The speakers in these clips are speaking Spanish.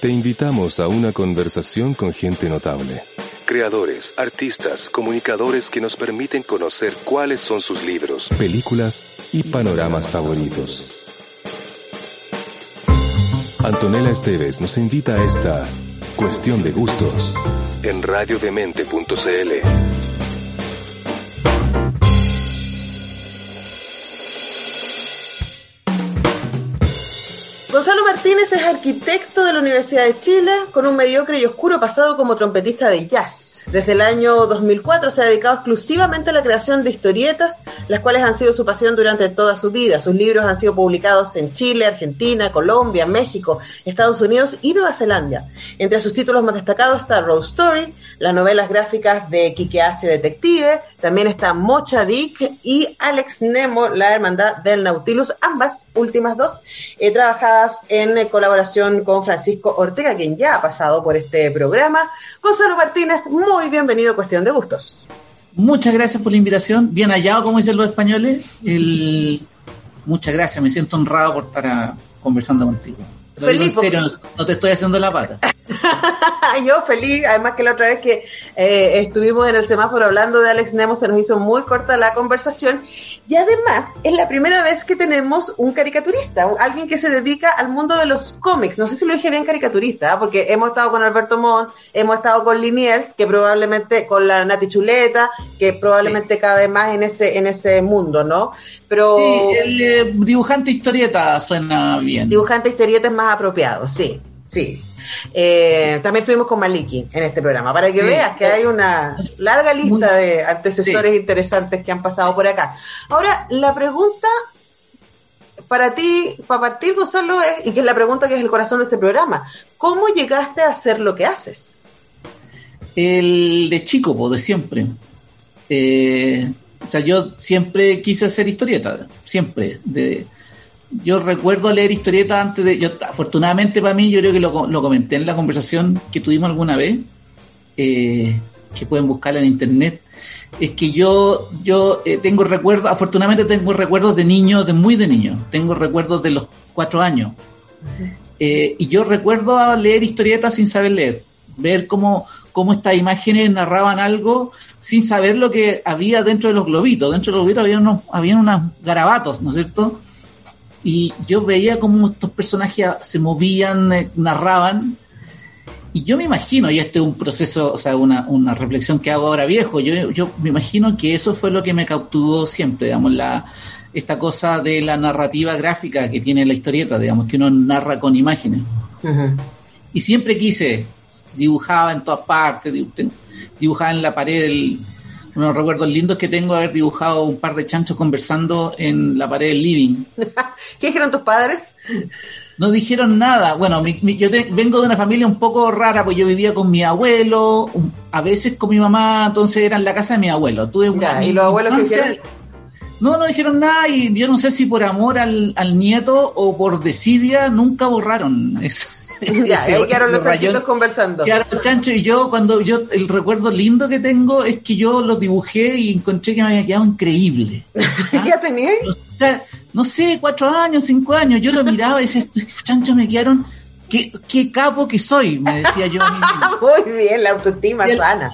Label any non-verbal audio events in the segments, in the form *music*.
Te invitamos a una conversación con gente notable. Creadores, artistas, comunicadores que nos permiten conocer cuáles son sus libros, películas y panoramas favoritos. Antonella Esteves nos invita a esta cuestión de gustos en radiodemente.cl. Gonzalo Martínez es arquitecto de la Universidad de Chile con un mediocre y oscuro pasado como trompetista de jazz. Desde el año 2004 se ha dedicado exclusivamente a la creación de historietas, las cuales han sido su pasión durante toda su vida. Sus libros han sido publicados en Chile, Argentina, Colombia, México, Estados Unidos y Nueva Zelanda. Entre sus títulos más destacados está Rose Story, las novelas gráficas de Kike H. Detective, también está Mocha Dick y Alex Nemo, la hermandad del Nautilus, ambas últimas dos eh, trabajadas en colaboración con Francisco Ortega, quien ya ha pasado por este programa. Gonzalo Martínez, bienvenido a Cuestión de Gustos. Muchas gracias por la invitación. Bien hallado, como dicen los españoles. El... Muchas gracias, me siento honrado por estar ah, conversando contigo. Lo digo en serio, no te estoy haciendo la pata. *laughs* Yo feliz, además que la otra vez que eh, estuvimos en el semáforo hablando de Alex Nemo se nos hizo muy corta la conversación y además es la primera vez que tenemos un caricaturista, alguien que se dedica al mundo de los cómics. No sé si lo dije bien caricaturista, ¿ah? porque hemos estado con Alberto Montt, hemos estado con Liniers, que probablemente con la Nati Chuleta, que probablemente cabe más en ese en ese mundo, ¿no? Pero sí, el eh, dibujante historieta suena bien. Dibujante historieta es más apropiado, sí, sí. Eh, también estuvimos con Maliki en este programa, para que veas que hay una larga lista de antecesores interesantes que han pasado por acá. Ahora, la pregunta para ti, para partir, Gonzalo, es, y que es la pregunta que es el corazón de este programa, ¿cómo llegaste a hacer lo que haces? El de chico, de siempre. Eh, o sea, yo siempre quise hacer historieta, siempre. De, yo recuerdo leer historietas antes de. Yo, afortunadamente para mí, yo creo que lo, lo comenté en la conversación que tuvimos alguna vez, eh, que pueden buscarla en internet. Es que yo, yo eh, tengo recuerdos, afortunadamente tengo recuerdos de niños, de muy de niño. Tengo recuerdos de los cuatro años. Eh, y yo recuerdo leer historietas sin saber leer. Ver cómo, cómo estas imágenes narraban algo sin saber lo que había dentro de los globitos. Dentro de los globitos había unos, había unos garabatos, ¿no es cierto? Y yo veía cómo estos personajes se movían, eh, narraban, y yo me imagino, y este es un proceso, o sea, una, una reflexión que hago ahora viejo, yo, yo me imagino que eso fue lo que me cautivó siempre, digamos, la, esta cosa de la narrativa gráfica que tiene la historieta, digamos, que uno narra con imágenes. Y siempre quise, dibujaba en todas partes, dibujaba en la pared el, unos recuerdos lindos que tengo haber dibujado un par de chanchos conversando en la pared del living. *laughs* ¿Qué dijeron tus padres? No dijeron nada. Bueno, yo vengo de una familia un poco rara, pues yo vivía con mi abuelo, a veces con mi mamá, entonces era en la casa de mi abuelo. Tuve ¿Y los abuelos que hicieron? No, no dijeron nada y yo no sé si por amor al, al nieto o por desidia nunca borraron eso. *laughs* Ya, *laughs* ahí quedaron los chanchitos conversando. Quedaron chancho y yo, cuando yo, el recuerdo lindo que tengo es que yo los dibujé y encontré que me había quedado increíble. ¿Ah? *laughs* ¿Ya tenías? No sé, cuatro años, cinco años. Yo lo miraba y decía, chancho, me quedaron Qué, qué, capo que soy, me decía yo. Muy bien, la autoestima sana.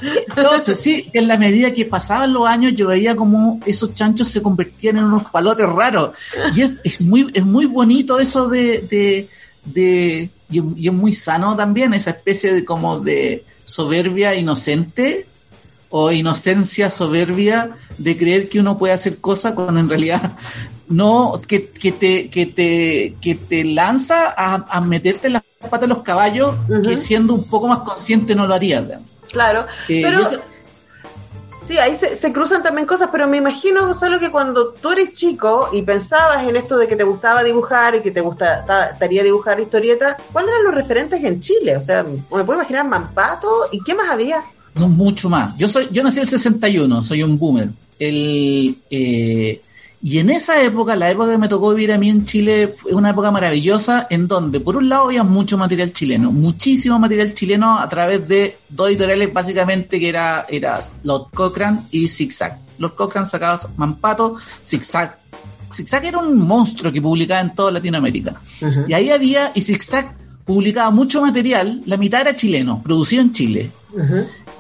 sí, en la medida que pasaban los años, yo veía como esos chanchos se convertían en unos palotes raros. Y es, es muy, es muy bonito eso de, de, de y, es muy sano también esa especie de como de soberbia inocente o inocencia soberbia de creer que uno puede hacer cosas cuando en realidad *laughs* no que, que te que te que te lanza a, a meterte en las patas de los caballos que siendo un poco más consciente no lo harías claro eh, pero Sí, ahí se, cruzan también cosas, pero me imagino, Gonzalo, que cuando tú eres chico y pensabas en esto de que te gustaba dibujar y que te gustaría dibujar historietas, ¿cuáles eran los referentes en Chile? O sea, me puedo imaginar Mampato y qué más había. No, mucho más. Yo soy, yo nací en el 61, soy un boomer. El, eh, y en esa época, la época que me tocó vivir a mí en Chile, fue una época maravillosa en donde, por un lado, había mucho material chileno, muchísimo material chileno a través de dos editoriales básicamente que era, era Lord Cochrane y Zigzag. Lord Cochrane sacaba Mampato, Zigzag. Zigzag era un monstruo que publicaba en toda Latinoamérica. Y ahí había, y Zigzag publicaba mucho material, la mitad era chileno, producido en Chile.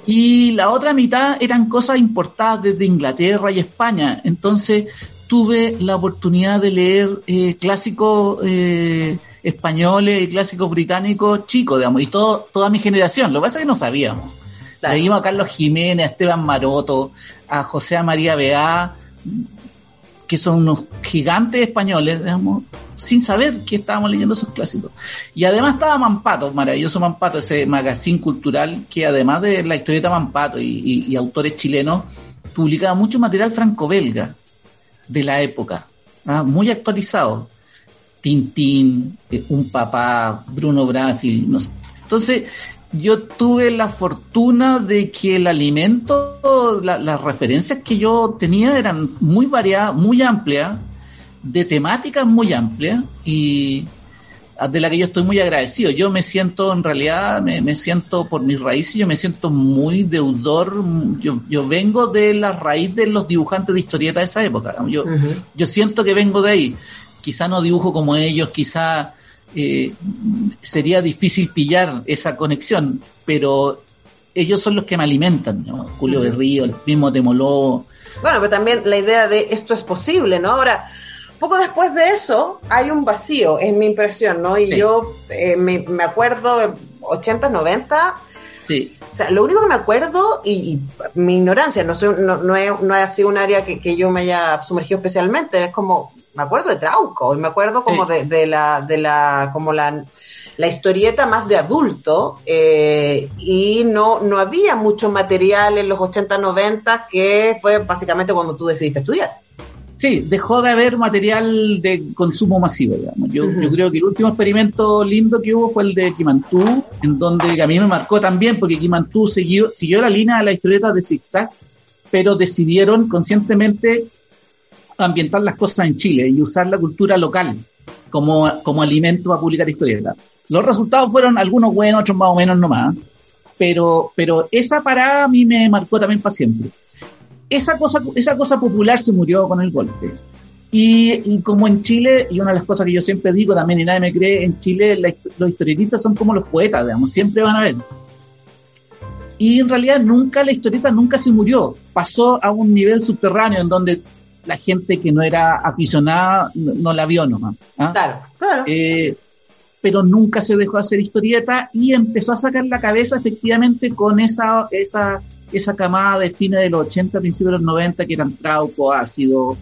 Y la otra mitad eran cosas importadas desde Inglaterra y España. Entonces, tuve la oportunidad de leer eh, clásicos eh, españoles y clásicos británicos chicos, digamos, y todo, toda mi generación. Lo que pasa es que no sabíamos. Leímos a Carlos Jiménez, a Esteban Maroto, a José María Beá, que son unos gigantes españoles, digamos, sin saber que estábamos leyendo esos clásicos. Y además estaba Mampato, maravilloso Mampato, ese magazine cultural que además de la historieta Mampato y, y autores chilenos, publicaba mucho material franco-belga de la época, ¿ah? muy actualizado. Tintín, eh, un papá, Bruno Brasil. Entonces, yo tuve la fortuna de que el alimento, las referencias que yo tenía eran muy variadas, muy amplias, de temáticas muy amplias, y de la que yo estoy muy agradecido. Yo me siento, en realidad, me, siento por mis raíces, yo me siento muy deudor. Yo, yo vengo de la raíz de los dibujantes de historieta de esa época. Yo, yo siento que vengo de ahí. Quizá no dibujo como ellos, quizá eh, sería difícil pillar esa conexión, pero ellos son los que me alimentan. Julio Berrío, el mismo Temoló. Bueno, pero también la idea de esto es posible, ¿no? Ahora poco después de eso hay un vacío, es mi impresión, ¿no? Y yo eh, me, acuerdo, 80, 90. Sí. O sea, lo único que me acuerdo, y, mi ignorancia, no, soy, no, no, es, no ha sido un área que, yo me haya sumergido especialmente, es como, me acuerdo de Trauco, y me acuerdo como de, la, de la, como la, la historieta más de adulto, eh, y no, no había mucho material en los 80, 90, que fue básicamente cuando tú decidiste estudiar. Sí, dejó de haber material de consumo masivo, digamos. Yo, yo creo que el último experimento lindo que hubo fue el de Kimantú, en donde a mí me marcó también, porque Kimantú siguió, siguió la línea de la historieta de Zigzag, pero decidieron conscientemente ambientar las cosas en Chile y usar la cultura local como, como alimento a publicar historietas. Los resultados fueron algunos buenos, otros más o menos nomás, pero, pero esa parada a mí me marcó también para siempre esa cosa, esa cosa popular se murió con el golpe. Y, como en Chile, y una de las cosas que yo siempre digo también, y nadie me cree, en Chile los historietistas son como los poetas, digamos, siempre van a ver. Y en realidad nunca la historieta nunca se murió, pasó a un nivel subterráneo en donde la gente que no era aficionada no, la vio nomás. ¿ah? Claro, claro. Eh, pero nunca se dejó hacer historieta y empezó a sacar la cabeza efectivamente con esa, esa esa camada de fines de los 80, principios de los 90, que eran Trauco, Ácido,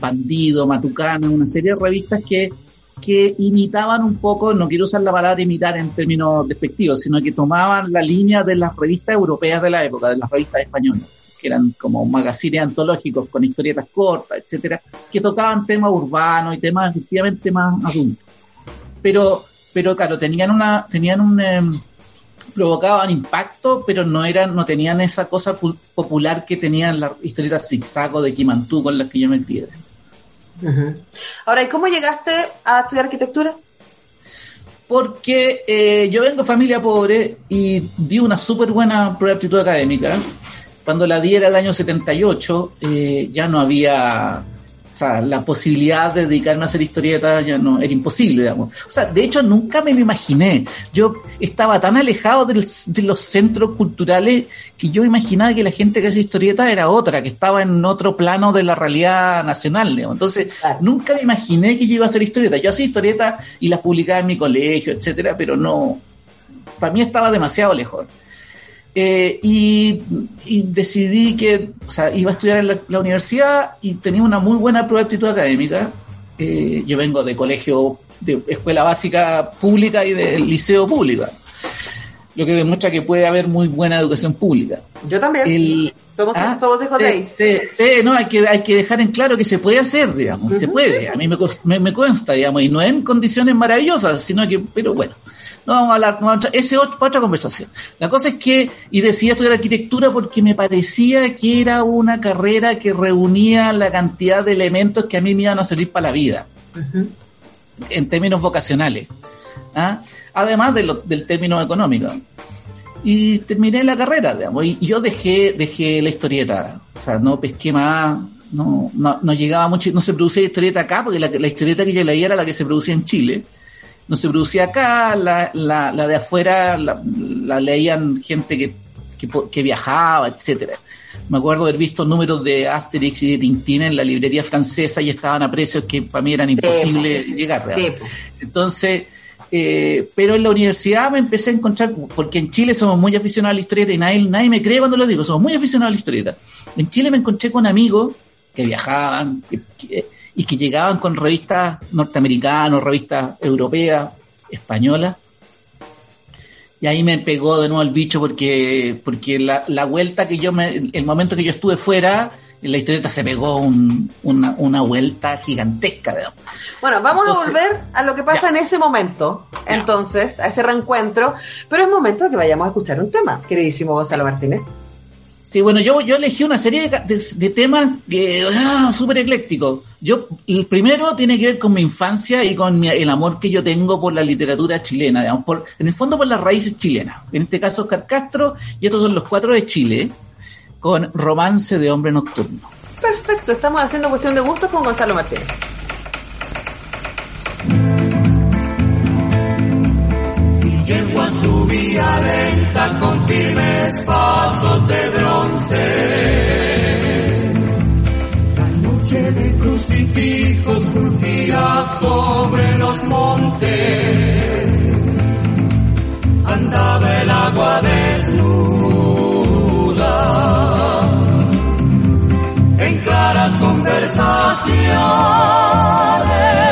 Bandido, Matucana, una serie de revistas que, que imitaban un poco, no quiero usar la palabra imitar en términos despectivos, sino que tomaban la línea de las revistas europeas de la época, de las revistas españolas, que eran como magazines antológicos con historietas cortas, etcétera, que tocaban temas urbanos y temas efectivamente más adultos. Pero, pero claro, tenían una, tenían un, em, provocaban impacto, pero no eran, no tenían esa cosa popular que tenían las historietas zigzago de Kimantú con las que yo me crié. Ahora, ¿y cómo llegaste a estudiar arquitectura? Porque eh, yo vengo de familia pobre y di una súper buena aptitud académica. Cuando la di era el año 78, eh, ya no había sea, la posibilidad de dedicarme a hacer historietas ya no era imposible, digamos. O sea, de hecho nunca me lo imaginé. Yo estaba tan alejado de los centros culturales que yo imaginaba que la gente que hace historietas era otra, que estaba en otro plano de la realidad nacional, digamos. Entonces, nunca me imaginé que yo iba a hacer historietas. Yo hacía historietas y las publicaba en mi colegio, etcétera, pero no, para mí estaba demasiado lejos. Eh, y, decidí que o sea, iba a estudiar en la, universidad y tenía una muy buena prueba de aptitud académica. Eh, yo vengo de colegio, de escuela básica pública y del liceo público. lo que demuestra que puede haber muy buena educación pública. Yo también. somos, ah, somos, hijos de ahí. Sí, no, hay que, hay que dejar en claro que se puede hacer, digamos, se puede. A mí me, me, consta, digamos, y no en condiciones maravillosas, sino que, pero bueno. No vamos a hablar, no esa es otra conversación. La cosa es que, y decidí estudiar arquitectura porque me parecía que era una carrera que reunía la cantidad de elementos que a mí me iban a servir para la vida, en términos vocacionales. ¿ah? además del término económico. Y terminé la carrera, digamos, y, yo dejé, dejé la historieta, o sea, no pesqué más, no, no, llegaba mucho, no se producía historieta acá, porque la, historieta que yo leía era la que se producía en Chile. No se producía acá, la, la, la de afuera la, leían gente que, que, viajaba, etcétera. Me acuerdo haber visto números de Asterix y de Tintín en la librería francesa y estaban a precios que para mí eran imposibles llegar. Entonces, eh, pero en la universidad me empecé a encontrar, porque en Chile somos muy aficionados a la historieta y nadie, nadie me cree cuando lo digo, somos muy aficionados a la historieta. En Chile me encontré con amigos que viajaban y que llegaban con revistas norteamericanas, revistas europeas, españolas. Y ahí me pegó de nuevo el bicho porque, porque la, la vuelta que yo me, el momento que yo estuve fuera, la historieta se pegó una, una, vuelta gigantesca. Bueno, vamos a volver a lo que pasa en ese momento, entonces, a ese reencuentro, pero es momento de que vayamos a escuchar un tema, queridísimo Gonzalo Martínez. Sí, bueno, yo, yo elegí una serie de, temas que ah, súper eclécticos. Yo, el primero tiene que ver con mi infancia y con el amor que yo tengo por la literatura chilena, digamos, por, en el fondo por las raíces chilenas. En este caso, Oscar Castro, y estos son los cuatro de Chile con Romance de Hombre Nocturno. Perfecto, estamos haciendo cuestión de gustos con Gonzalo Martínez. Yegua subía lenta con firmes pasos de bronce. La noche de crucifijos crujía sobre los montes. Andaba el agua desnuda en claras conversaciones.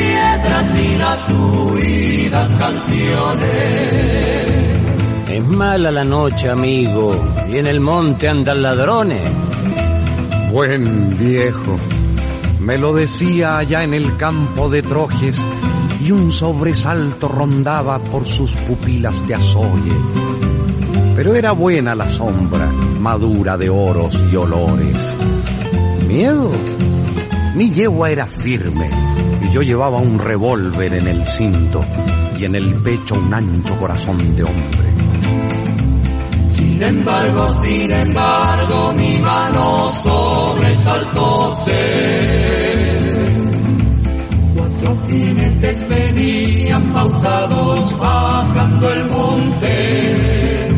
Piedras y las huidas canciones. Es mala la noche, amigo, y en el monte andan ladrones. Buen viejo, me lo decía allá en el campo de Trojes y un sobresalto rondaba por sus pupilas de azoye. Pero era buena la sombra, madura de oros y olores. ¿Miedo? Mi yegua era firme y yo llevaba un revólver en el cinto y en el pecho un ancho corazón de hombre. Sin embargo, sin embargo, mi mano sobresaltóse Cuatro jinetes venían pausados bajando el monte.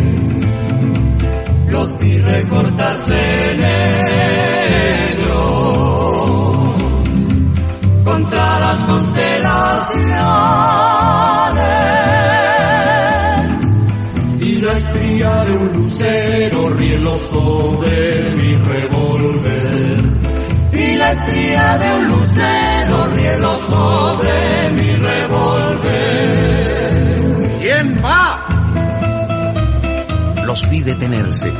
Los vi recortarse negro contra las constelaciones. Y la estría de un lucero rielo sobre mi revólver. Y la estría de un lucero rielo sobre mi revólver. ¿Quién va? Los vi detenerse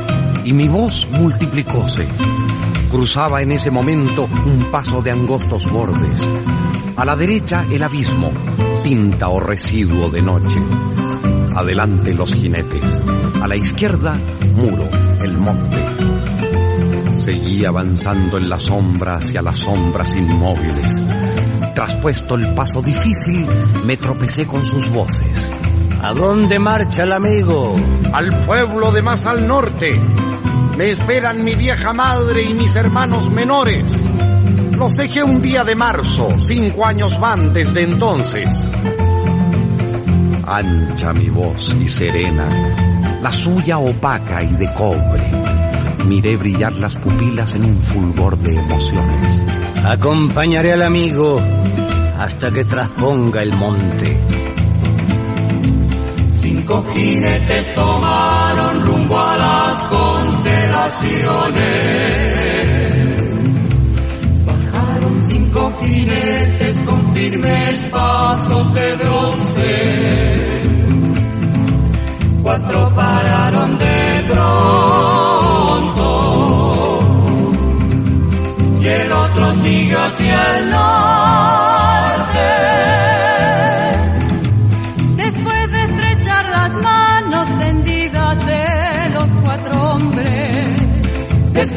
y mi voz multiplicóse. Cruzaba en ese momento un paso de angostos bordes. A la derecha el abismo, tinta o residuo de noche. Adelante los jinetes. A la izquierda, muro, el monte. Seguí avanzando en la sombra hacia las sombras inmóviles. Traspuesto el paso difícil, me tropecé con sus voces. ¿A dónde marcha el amigo? Al pueblo de más al norte. Me esperan mi vieja madre y mis hermanos menores. Los dejé un día de marzo, cinco años van desde entonces. Ancha mi voz y serena, la suya opaca y de cobre. Miré brillar las pupilas en un fulgor de emociones. Acompañaré al amigo hasta que trasponga el monte. Cinco jinetes tomaron rumbo a las Bajaron cinco jinetes con firmes pasos de bronce. Cuatro pararon de pronto. Y el otro sigue hacia el norte.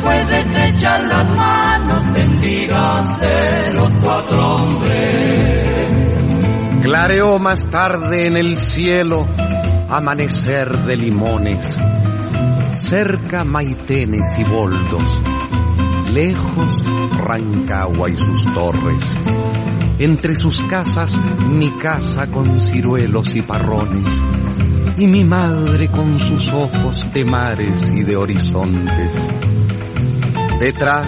Después de estrechar las manos tendidas de los cuatro hombres. Clareó más tarde en el cielo amanecer de limones, cerca maitenes y boldos, lejos Rancagua y sus torres, entre sus casas mi casa con ciruelos y parrones, y mi madre con sus ojos de mares y de horizontes. Detrás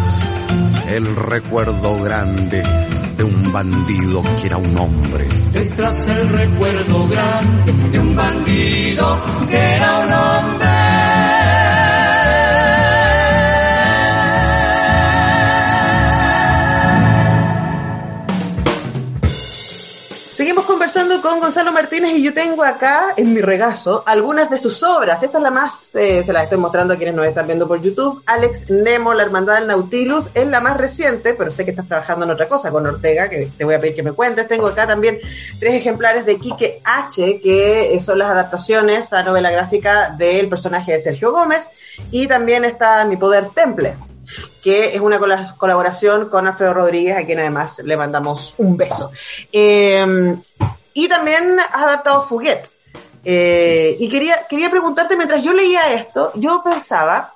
el recuerdo grande de un bandido que era un hombre. Detrás el recuerdo grande de un bandido que era un hombre. Con Gonzalo Martínez y yo tengo acá en mi regazo algunas de sus obras. Esta es la más, eh, se las estoy mostrando a quienes nos están viendo por YouTube. Alex Nemo, La Hermandad del Nautilus, es la más reciente, pero sé que estás trabajando en otra cosa con Ortega, que te voy a pedir que me cuentes. Tengo acá también tres ejemplares de Quique H, que eh, son las adaptaciones a novela gráfica del personaje de Sergio Gómez. Y también está Mi Poder Temple, que es una cola- colaboración con Alfredo Rodríguez, a quien además le mandamos un beso. Eh, y también has adaptado Fuguet. Eh, y quería, quería preguntarte, mientras yo leía esto, yo pensaba,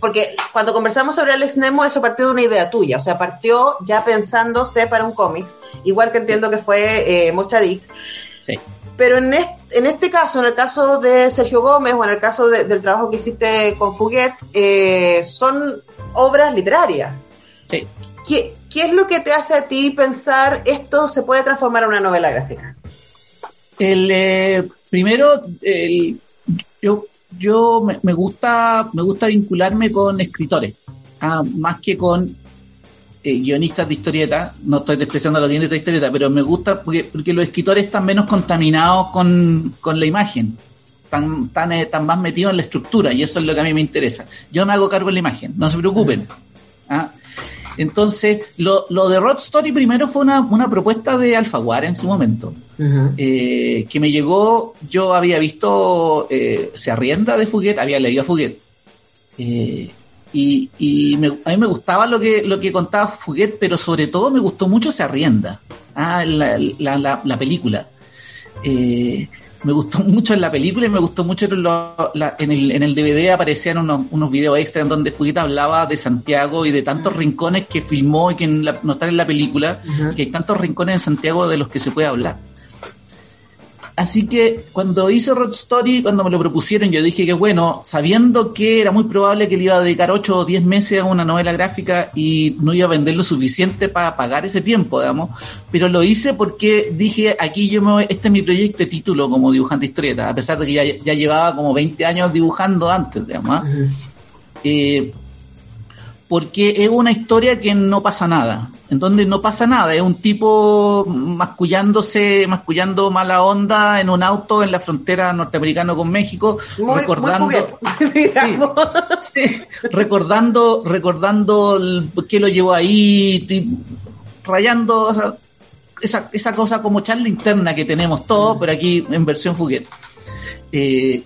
porque cuando conversamos sobre Alex Nemo, eso partió de una idea tuya, o sea, partió ya pensándose para un cómic, igual que entiendo que fue eh, Mochadic. Sí. Pero en este, en este caso, en el caso de Sergio Gómez o en el caso de- del trabajo que hiciste con Fuguet, eh, son obras literarias. Sí. ¿Qué, ¿Qué es lo que te hace a ti pensar esto se puede transformar en una novela gráfica? El, eh, primero, el- yo, yo me, me gusta, me gusta vincularme con escritores, ah, más que con eh, guionistas de historieta. No estoy despreciando a los guionistas de historieta, pero me gusta porque, porque los escritores están menos contaminados con, con la imagen. Están, tan, eh, tan más metidos en la estructura y eso es lo que a mí me interesa. Yo me hago cargo de la imagen, no se preocupen. ¿ah? Entonces, lo, lo de Rod Story primero fue una, una propuesta de Alfaguara en su momento eh, que me llegó, yo había visto eh, Se arrienda de Fuguet, había leído a Fuguet. Eh, y y me- a mí me gustaba lo que, lo que contaba Fuguet, pero sobre todo me gustó mucho Se arrienda, ah, la, la, la, la película. Eh, me gustó mucho en la película y me gustó mucho en, lo- la- en el, en el DVD aparecían unos, unos videos extra en donde Fuguet hablaba de Santiago y de tantos rincones que filmó y que en la- no están en la película, y que hay tantos rincones en Santiago de los que se puede hablar. Así que cuando hice Road Story, cuando me lo propusieron, yo dije que bueno, sabiendo que era muy probable que le iba a dedicar 8 o 10 meses a una novela gráfica y no iba a vender lo suficiente para pagar ese tiempo, digamos, pero lo hice porque dije, aquí yo me voy- este es mi proyecto de título como dibujante de historieta, a pesar de que ya, ya llevaba como 20 años dibujando antes, digamos. ¿ah? Eh, porque es una historia que no pasa nada, en donde no pasa nada, es un tipo mascullándose, mascullando mala onda en un auto en la frontera norteamericana con México, Muy, recordando, *laughs* muy sí, recordando, recordando qué lo llevó ahí, rayando o sea, esa, esa cosa como charla interna que tenemos todos, pero aquí en versión Fuguet. Eh,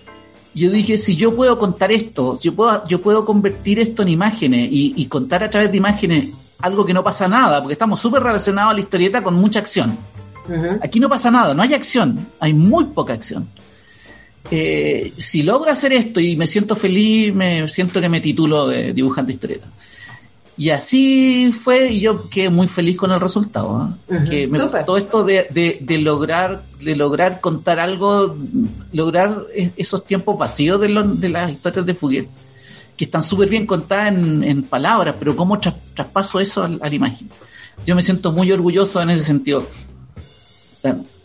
yo dije, si yo puedo contar esto, yo puedo, yo puedo convertir esto en imágenes y, y contar a través de imágenes algo que no pasa nada, porque estamos súper relacionados a la historieta con mucha acción. Aquí no pasa nada, no hay acción, hay muy poca acción. Eh, si logro hacer esto y me siento feliz, me siento que me titulo de dibujante historieta. Y así fue, y yo quedé muy feliz con el resultado. Ujú, Que me súper. gustó esto de, de, de lograr, de lograr contar algo, lograr e- esos tiempos vacíos de, los- de las historias de Fuguet, que están súper bien contadas en, en palabras, pero cómo tras- traspaso eso al- a la imagen. Yo me siento muy orgulloso en ese sentido.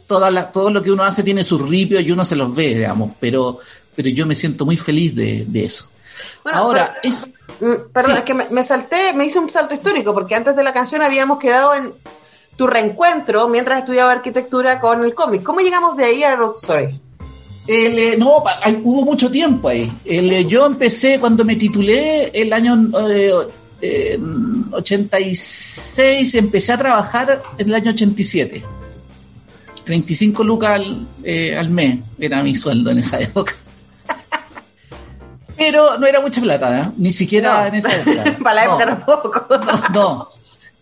Toda la- todo lo que uno hace tiene sus ripios y uno se los ve, digamos, pero, pero yo me siento muy feliz de, de eso. Bueno, Ahora, pero- es, Mm, Perdón, Sí. es que me, me salté, me hice un salto histórico, porque antes de la canción habíamos quedado en tu reencuentro mientras estudiaba arquitectura con el cómic. ¿Cómo llegamos de ahí a Road Story? El, eh, no, hay- hubo mucho tiempo ahí. El, eh, yo empecé cuando me titulé el año eh, eh, 86, empecé a trabajar en el año 87. 35 lucas al, eh, al mes era mi sueldo en esa *laughs* época. Pero no era mucha plata, ¿eh? ni siquiera No. en esa *laughs* época. Para la No. época tampoco. *laughs* No,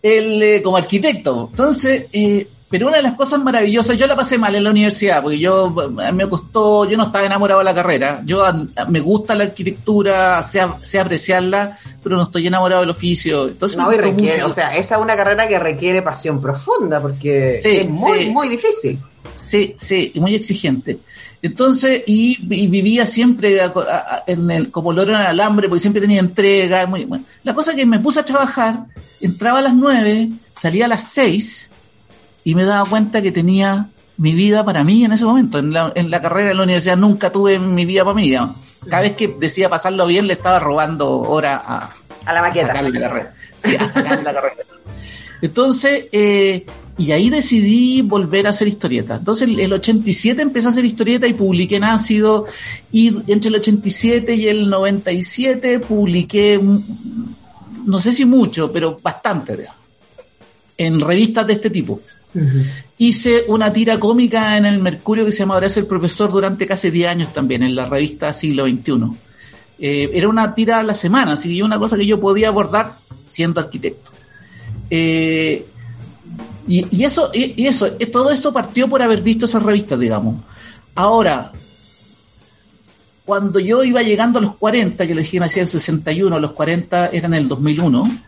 él eh, como arquitecto. Entonces, eh, pero una de las cosas maravillosas, yo la pasé mal en la universidad, porque yo a mí me costó, yo no estaba enamorado de la carrera. Yo a- me gusta la arquitectura, sé, sé apreciarla, pero no estoy enamorado del oficio. Entonces, No, y requiere, mucho. o sea, esa es una carrera que requiere pasión profunda porque Sí, es muy, sí. muy difícil. Sí, sí, muy exigente. Entonces, y, y vivía siempre a- a- en el, como loro en el alambre, porque siempre tenía entrega. Muy, bueno. La cosa es que me puse a trabajar, entraba a las nueve, salía a las seis, y me daba cuenta que tenía mi vida para mí en ese momento. En la, en la carrera en la universidad nunca tuve mi vida para mí. Cada vez que decía pasarlo bien, le estaba robando hora a, A la a maqueta. sacarle la carrera. Sí, a sacarle la carrera. Entonces, eh, y ahí decidí volver a hacer historieta. Entonces, el, el 87 empecé a hacer historieta y publiqué en ácido. Y entre el 87 y el 97 publiqué, mm, no sé si mucho, pero bastante, digamos, en revistas de este tipo. Hice una tira cómica en el Mercurio que se llama Ahora es el profesor durante casi 10 años también, en la revista Siglo XXI. Eh, era una tira a la semana, así que una cosa que yo podía abordar siendo arquitecto. Eh, y, eso, y, eso, eh, todo esto partió por haber visto esas revistas, digamos. Ahora, cuando yo iba llegando a los 40, que le dije nací en el 61, los 40 eran en el 2001,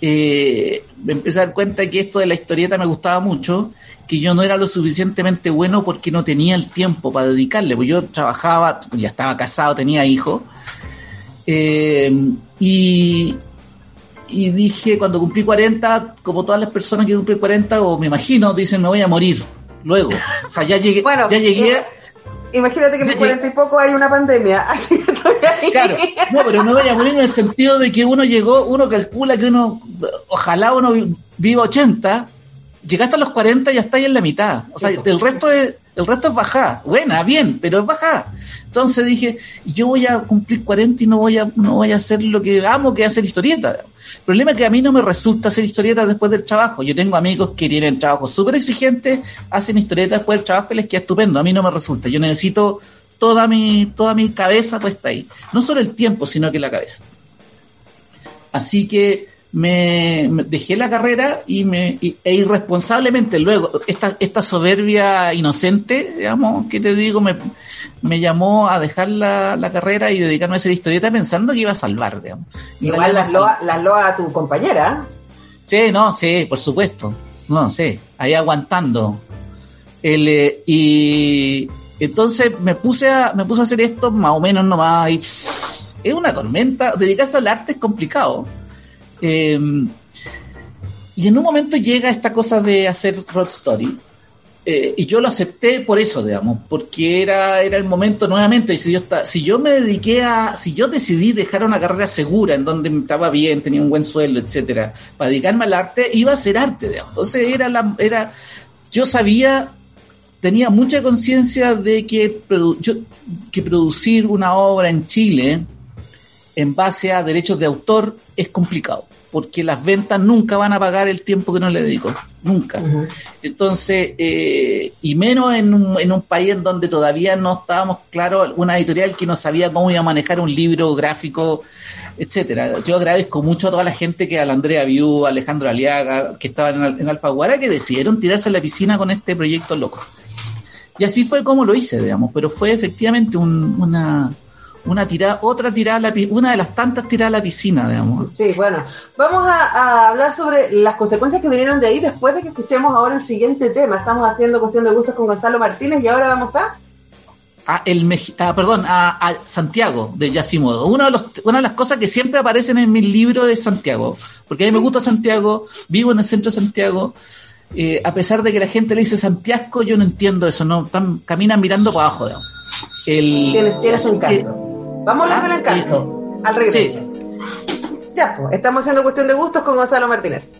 eh, me empecé a dar cuenta que esto de la historieta me gustaba mucho, que yo no era lo suficientemente bueno porque no tenía el tiempo para dedicarle, porque yo trabajaba, ya estaba casado, tenía hijos, eh, y, y dije, cuando cumplí 40, como todas las personas que cumplen 40, o me imagino, dicen, me voy a morir luego. O sea, ya llegué, Bueno, ya llegué. eh, Imagínate que en Ya mis cuarenta y poco hay una pandemia. *laughs* Así que estoy ahí. Claro, no, pero me voy a morir en el sentido de que uno llegó, uno calcula que uno, ojalá uno vi- viva 80, llegaste a los 40 y ya está ahí en la mitad. O sea, el resto es, el resto es baja, buena, bien, pero es baja. Entonces dije, yo voy a cumplir 40 y no voy a, no voy a hacer lo que amo, que es hacer historieta. El problema es que a mí no me resulta hacer historietas después del trabajo. Yo tengo amigos que tienen trabajos súper exigentes, hacen historietas después del trabajo y les queda estupendo. A mí no me resulta. Yo necesito toda mi, toda mi cabeza puesta ahí. No solo el tiempo, sino que la cabeza. Así que me, me dejé la carrera y me y- e irresponsablemente luego esta esta soberbia inocente digamos que te digo me, me llamó a dejar la, la carrera y dedicarme a hacer historieta pensando que iba a salvar digamos Y Igual las realidad no loa, las loa a tu compañera. Sí, no, sí, por supuesto. No, sí, ahí aguantando. El, eh, y entonces me puse a, me puse a hacer esto más o menos nomás. Y, es una tormenta. Dedicarse al arte es complicado. Eh, y en un momento llega esta cosa de hacer road story. Eh, y yo lo acepté por eso, digamos, porque era, era el momento nuevamente. Y si yo, si yo me dediqué si yo decidí dejar una carrera segura en donde estaba bien, tenía un buen sueldo, etcétera, para dedicarme al arte, iba a hacer arte, digamos. Entonces era era, yo sabía, tenía mucha conciencia de que, que producir una obra en Chile en base a derechos de autor es complicado, porque las ventas nunca van a pagar el tiempo que no le dedico, nunca. Entonces, eh, y menos en un, en un país en donde todavía no estábamos claros, una editorial que no sabía cómo iba a manejar un libro gráfico, etcétera. Yo agradezco mucho a toda la gente que a la Andrea Viú, a Alejandro Aliaga, que estaban en, en Alfaguara, que decidieron tirarse a la piscina con este proyecto loco. Y así fue como lo hice, digamos, pero fue efectivamente un- una, una tirada, otra tirada, a la, pi- una de las tantas tiradas a la piscina, digamos. Sí, bueno. Vamos a, a hablar sobre las consecuencias que vinieron de ahí después de que escuchemos ahora el siguiente tema. Estamos haciendo cuestión de gustos con Gonzalo Martínez y ahora vamos a... a el Meji- ah, perdón, a, a Santiago de Yasimodo. Una de, los, una de las cosas que siempre aparecen en mis libros es Santiago, porque a mí me gusta Santiago, vivo en el centro de Santiago. eh, a pesar de que la gente le dice Santiago, yo no entiendo eso, no Están- caminan mirando para abajo. digamos. El, Tienes, tienes un encanto. Vamos a hablar del Ah, encanto. Al regreso. Ya, pues, estamos haciendo cuestión de gustos con Gonzalo Martínez.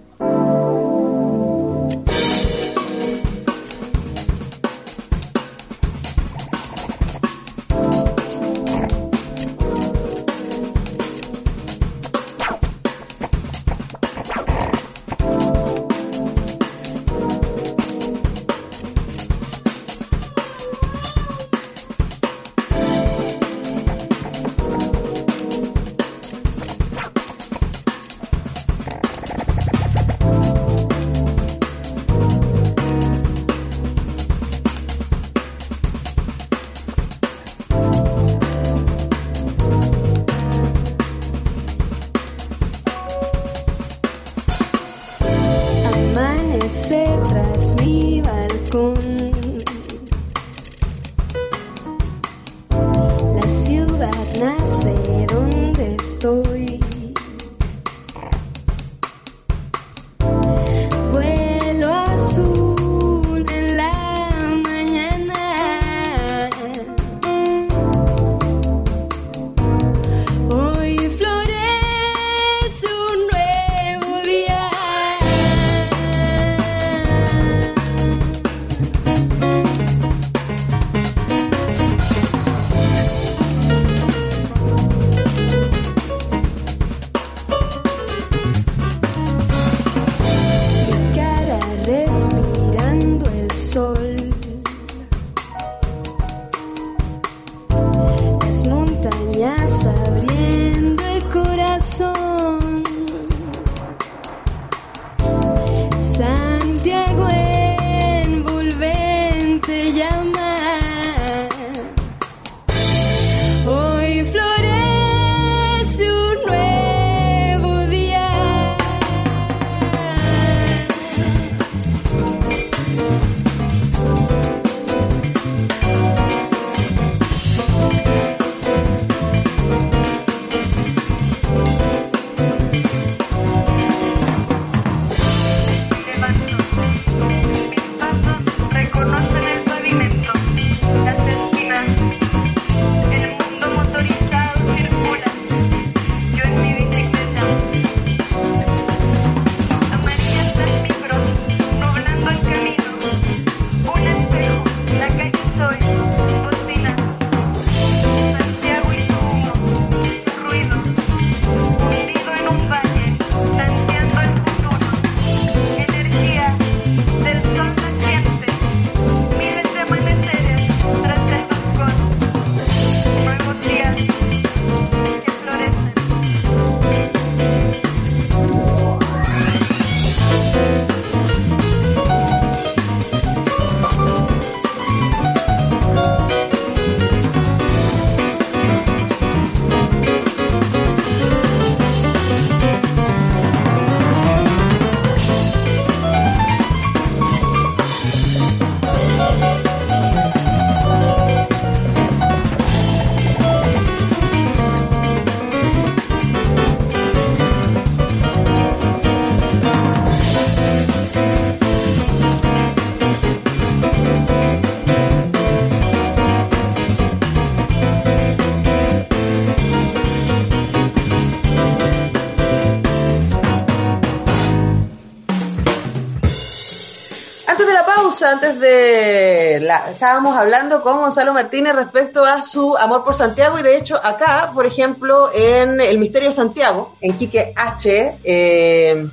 Antes de la, estábamos hablando con Gonzalo Martínez respecto a su amor por Santiago y de hecho acá, por ejemplo, en El Misterio de Santiago, en Quique H, eh,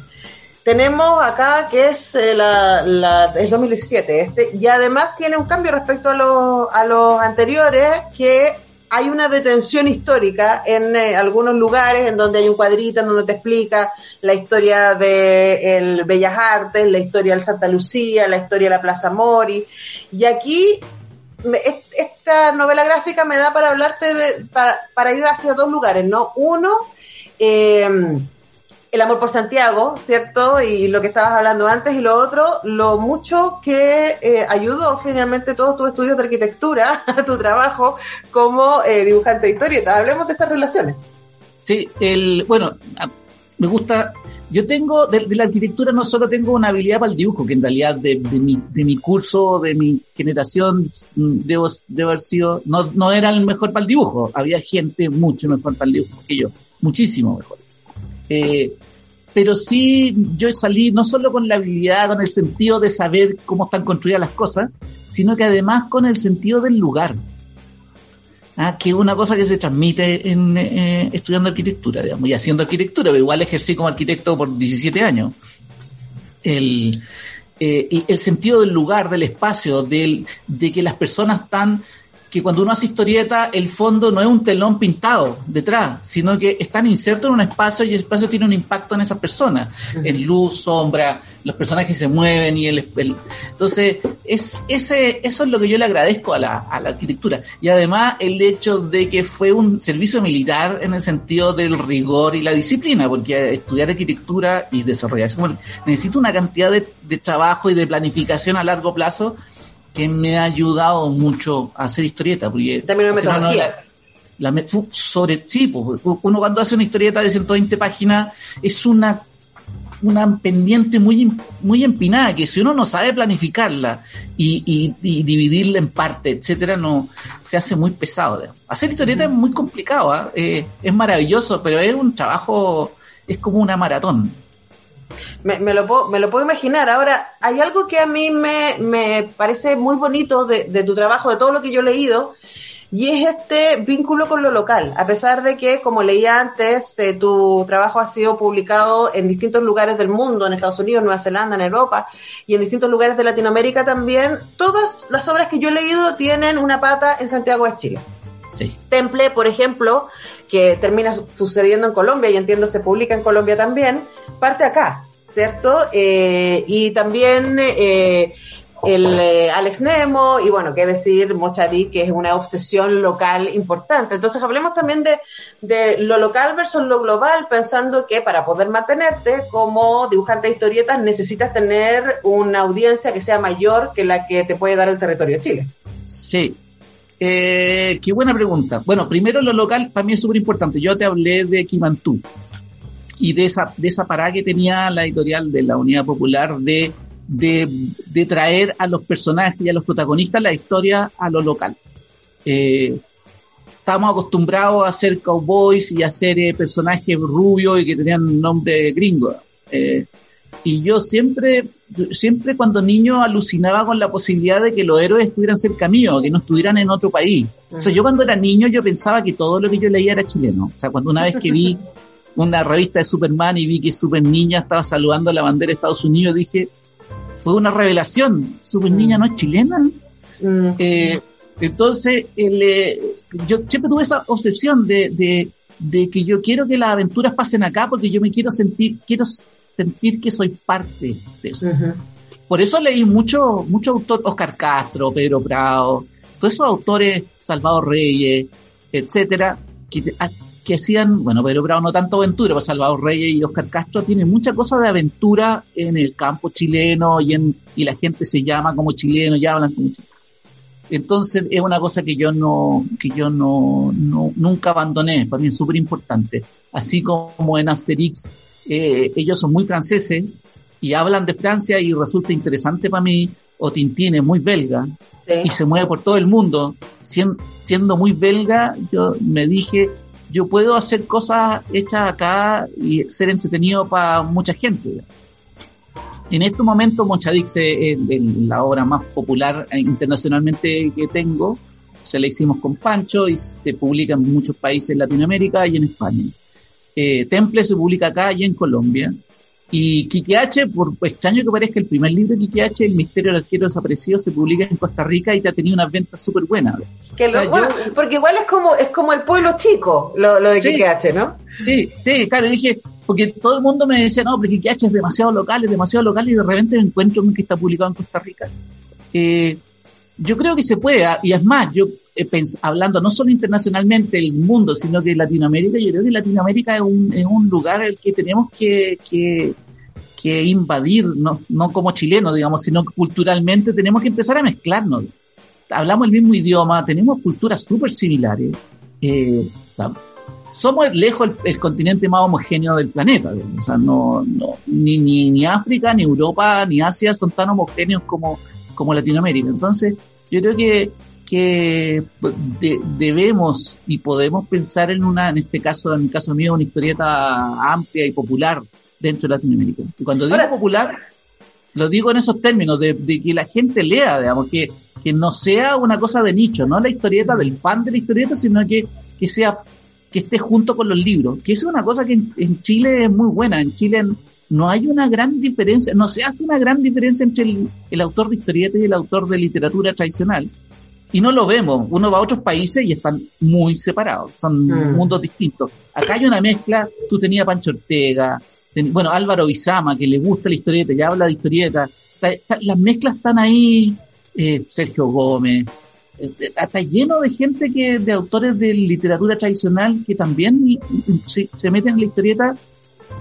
tenemos acá que es eh, la, la, es 2017 este, y además tiene un cambio respecto a los, a los anteriores que hay una detención histórica en eh, algunos lugares en donde hay un cuadrito en donde te explica la historia de el Bellas Artes, la historia del Santa Lucía, la historia de la Plaza Mori. Y aquí me- est- esta novela gráfica me da para hablarte de, para, para ir hacia dos lugares, ¿no? Uno, eh, el amor por Santiago, ¿cierto? Y lo que estabas hablando antes, y lo otro, lo mucho que eh, ayudó finalmente todos tus estudios de arquitectura *laughs* tu trabajo como eh, dibujante de historietas. Hablemos de esas relaciones. Sí, el, bueno, me gusta, yo tengo, de, la arquitectura no solo tengo una habilidad para el dibujo, que en realidad de, de mi, de mi curso, de mi generación, mm, debo, debo haber sido, no, no era el mejor para el dibujo, había gente mucho mejor para el dibujo que yo, muchísimo mejor. Eh, pero sí, yo salí no solo con la habilidad, con el sentido de saber cómo están construidas las cosas, sino que además con el sentido del lugar. Ah, que es una cosa que se transmite en, eh, estudiando arquitectura, digamos, y haciendo arquitectura, pero igual ejercí como arquitecto por 17 años. El, eh, el sentido del lugar, del espacio, del, de que las personas están, que cuando uno hace historieta, el fondo no es un telón pintado detrás, sino que están insertos en un espacio y el espacio tiene un impacto en esas personas, en luz, sombra, los personajes se mueven y el, el- entonces es ese eso es lo que yo le agradezco a la, a la arquitectura. Y además el hecho de que fue un servicio militar en el sentido del rigor y la disciplina, porque estudiar arquitectura y desarrollarse bueno, necesita una cantidad de, de trabajo y de planificación a largo plazo que me ha ayudado mucho a hacer historieta, porque También una no, la- la me- sobre sí, pues, uno cuando hace una historieta de 120 páginas es una una pendiente muy muy empinada que si uno no sabe planificarla y, y- y dividirla en parte, etcétera, no se hace muy pesado. Hacer historieta es muy complicado, ¿ah? Eh, es maravilloso, pero es un trabajo, es como una maratón. Me, me lo puedo, me lo puedo imaginar. Ahora, hay algo que a mí me, me parece muy bonito de, de tu trabajo, de todo lo que yo he leído, y es este vínculo con lo local. A pesar de que, como leía antes, eh, tu trabajo ha sido publicado en distintos lugares del mundo, en Estados Unidos, Nueva Zelanda, en Europa, y en distintos lugares de Latinoamérica también, todas las obras que yo he leído tienen una pata en Santiago de Chile. Sí. Temple, por ejemplo, que termina su- sucediendo en Colombia y entiendo se publica en Colombia también, parte acá, ¿cierto? Eh, y también eh, el eh, Alex Nemo y bueno, qué decir, Mochadí, que es una obsesión local importante. Entonces hablemos también de, de lo local versus lo global, pensando que para poder mantenerte como dibujante de historietas necesitas tener una audiencia que sea mayor que la que te puede dar el territorio de Chile. Sí. Eh, qué buena pregunta. Bueno, primero lo local para mí es súper importante. Yo te hablé de Kimantú y de esa, de esa parada que tenía la editorial de la Unidad Popular de, de, de traer a los personajes y a los protagonistas la historia a lo local. Eh, estamos acostumbrados a hacer cowboys y a hacer eh, personajes rubios y que tenían nombre gringo. Eh, y yo siempre, siempre cuando niño alucinaba con la posibilidad de que los héroes estuvieran cerca mío, que no estuvieran en otro país. O sea, yo cuando era niño yo pensaba que todo lo que yo leía era chileno. O sea, cuando una vez que vi *laughs* una revista de Superman y vi que Super Niña estaba saludando la bandera de Estados Unidos, dije, fue una revelación. Super Niña no es chilena. Mm. Eh, entonces, el, eh, yo siempre tuve esa obsesión de, de, de que yo quiero que las aventuras pasen acá porque yo me quiero sentir, quiero sentir que soy parte de eso. Por eso leí mucho, mucho autor, Oscar Castro, Pedro Prado, todos esos autores, Salvador Reyes, etcétera, que, que hacían, bueno, Pedro Prado no tanto aventura, pero Salvador Reyes y Oscar Castro tienen mucha cosa de aventura en el campo chileno y en, y la gente se llama como chileno y hablan como chileno. Entonces es una cosa que yo no, que yo no, no nunca abandoné, para mí es súper importante. Así como en Asterix, eh, ellos son muy franceses y hablan de Francia y resulta interesante para mí, o Tintín es muy belga y se mueve por todo el mundo. Sien- siendo muy belga, yo me dije, yo puedo hacer cosas hechas acá y ser entretenido para mucha gente. En este momento, Monchadix es, la obra más popular internacionalmente que tengo. Se la hicimos con Pancho y se publica en muchos países en Latinoamérica y en España. Eh, Temple se publica acá y en Colombia. Y Quique H, por extraño que parezca, el primer libro de Quique H, El misterio del arquero desaparecido, se publica en Costa Rica y te ha tenido unas ventas súper buenas. Que O sea, lo- bueno, porque igual es como, es como el pueblo chico, lo, lo de Sí. Quique H, ¿no? Sí, sí, claro, dije, porque todo el mundo me decía, no, pero Quique H es demasiado local, es demasiado local, y de repente me encuentro en que está publicado en Costa Rica. Eh, yo creo que se puede, y es más, yo eh, pens- hablando no solo internacionalmente el mundo, sino que Latinoamérica, yo creo que Latinoamérica es un, es un lugar al que tenemos que, que, que invadir, no, no como chilenos, digamos, sino culturalmente tenemos que empezar a mezclarnos. Hablamos el mismo idioma, tenemos culturas súper similares. Eh, somos lejos el, continente más homogéneo del planeta. O sea, no, no, ni, ni, ni África, ni Europa, ni Asia son tan homogéneos como, como Latinoamérica. Entonces, yo creo que, que de- debemos y podemos pensar en una, en este caso, en el caso mío, una historieta amplia y popular dentro de Latinoamérica. Y cuando digo popular, lo digo en esos términos, de, de que la gente lea, digamos, que, que no sea una cosa de nicho, no la historieta del fan de la historieta, sino que, que sea, que esté junto con los libros, que es una cosa que en, en Chile es muy buena, en Chile no hay una gran diferencia, no se hace una gran diferencia entre el, el autor de historietas y el autor de literatura tradicional, y no lo vemos, uno va a otros países y están muy separados, son Mm. mundos distintos. Acá hay una mezcla, tú tenías Pancho Ortega, bueno, Álvaro Bizama, que le gusta la historieta, ya habla de historieta, Está- está- las mezclas están ahí, eh, Sergio Gómez, eh, eh, está lleno de gente que, de autores de literatura tradicional que también se, se meten en la historieta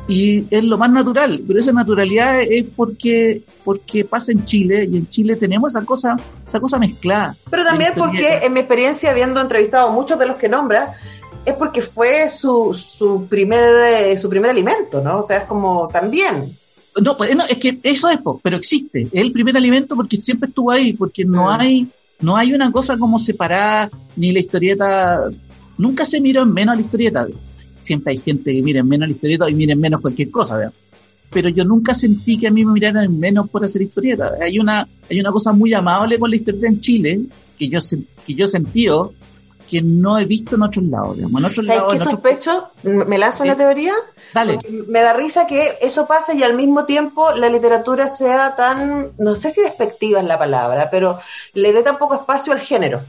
y es lo más natural, pero esa naturalidad es porque porque pasa en Chile y en Chile tenemos esa cosa esa cosa mezclada. Pero también porque en mi experiencia, habiendo entrevistado a muchos de los que nombra, es porque fue su, su primer eh, su primer alimento, ¿no? O sea, es como también. No, pues, no, es que eso es, pero existe. Es el primer alimento porque siempre estuvo ahí, porque no Mm. hay no hay una cosa como separada, ni la historieta. Nunca se miró en menos a la historieta. Siempre hay gente que mira en menos a la historieta y mira en menos cualquier cosa, ¿verdad? Pero yo nunca sentí que a mí me miraran en menos por hacer historieta. Hay una, hay una cosa muy amable con la historieta en Chile que yo, que yo sentí que no he visto en otros lados. Digamos. En otros ¿Sabes lados, qué en sospecho? ¿Me lanzo una teoría? Dale. Porque Me da risa que eso pase y al mismo tiempo la literatura sea tan, no sé si despectiva es la palabra, pero le dé tan poco espacio al género.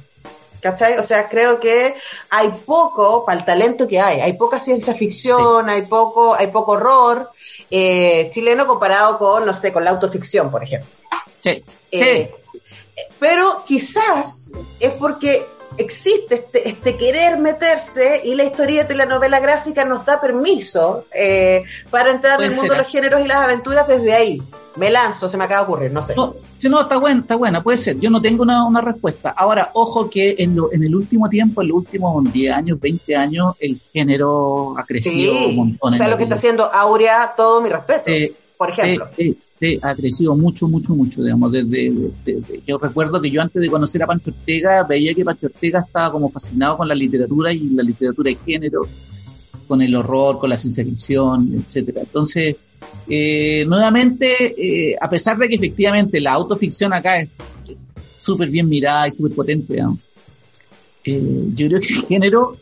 ¿Cachai? O sea, creo que hay poco para el talento que hay. Hay poca ciencia ficción, hay poco, hay poco horror eh, chileno comparado con, no sé, con la autoficción, por ejemplo. Sí, Eh, sí. pero quizás es porque existe este, este querer meterse y la historieta y la novela gráfica nos da permiso eh, para entrar en el mundo de los géneros y las aventuras desde ahí. Me lanzo, se me acaba de ocurrir, no sé. No, no, está buena, está buena, puede ser. Yo no tengo una, una respuesta. Ahora, ojo que en, lo- en el último tiempo, en los últimos 10 años, 20 años, el género ha crecido un montón. o sea, lo que está haciendo Aurea, todo mi respeto, Eh, por ejemplo. Sí, sí, sí, ha crecido mucho, mucho, mucho, digamos, desde, desde- yo recuerdo que yo antes de conocer a Pancho Ortega veía que Pancho Ortega estaba como fascinado con la literatura y la literatura de género, con el horror, con la ciencia ficción, etcétera. Entonces, eh, nuevamente, eh, a pesar de que efectivamente la autoficción acá es es súper bien mirada y súper potente, digamos, eh, yo creo que el género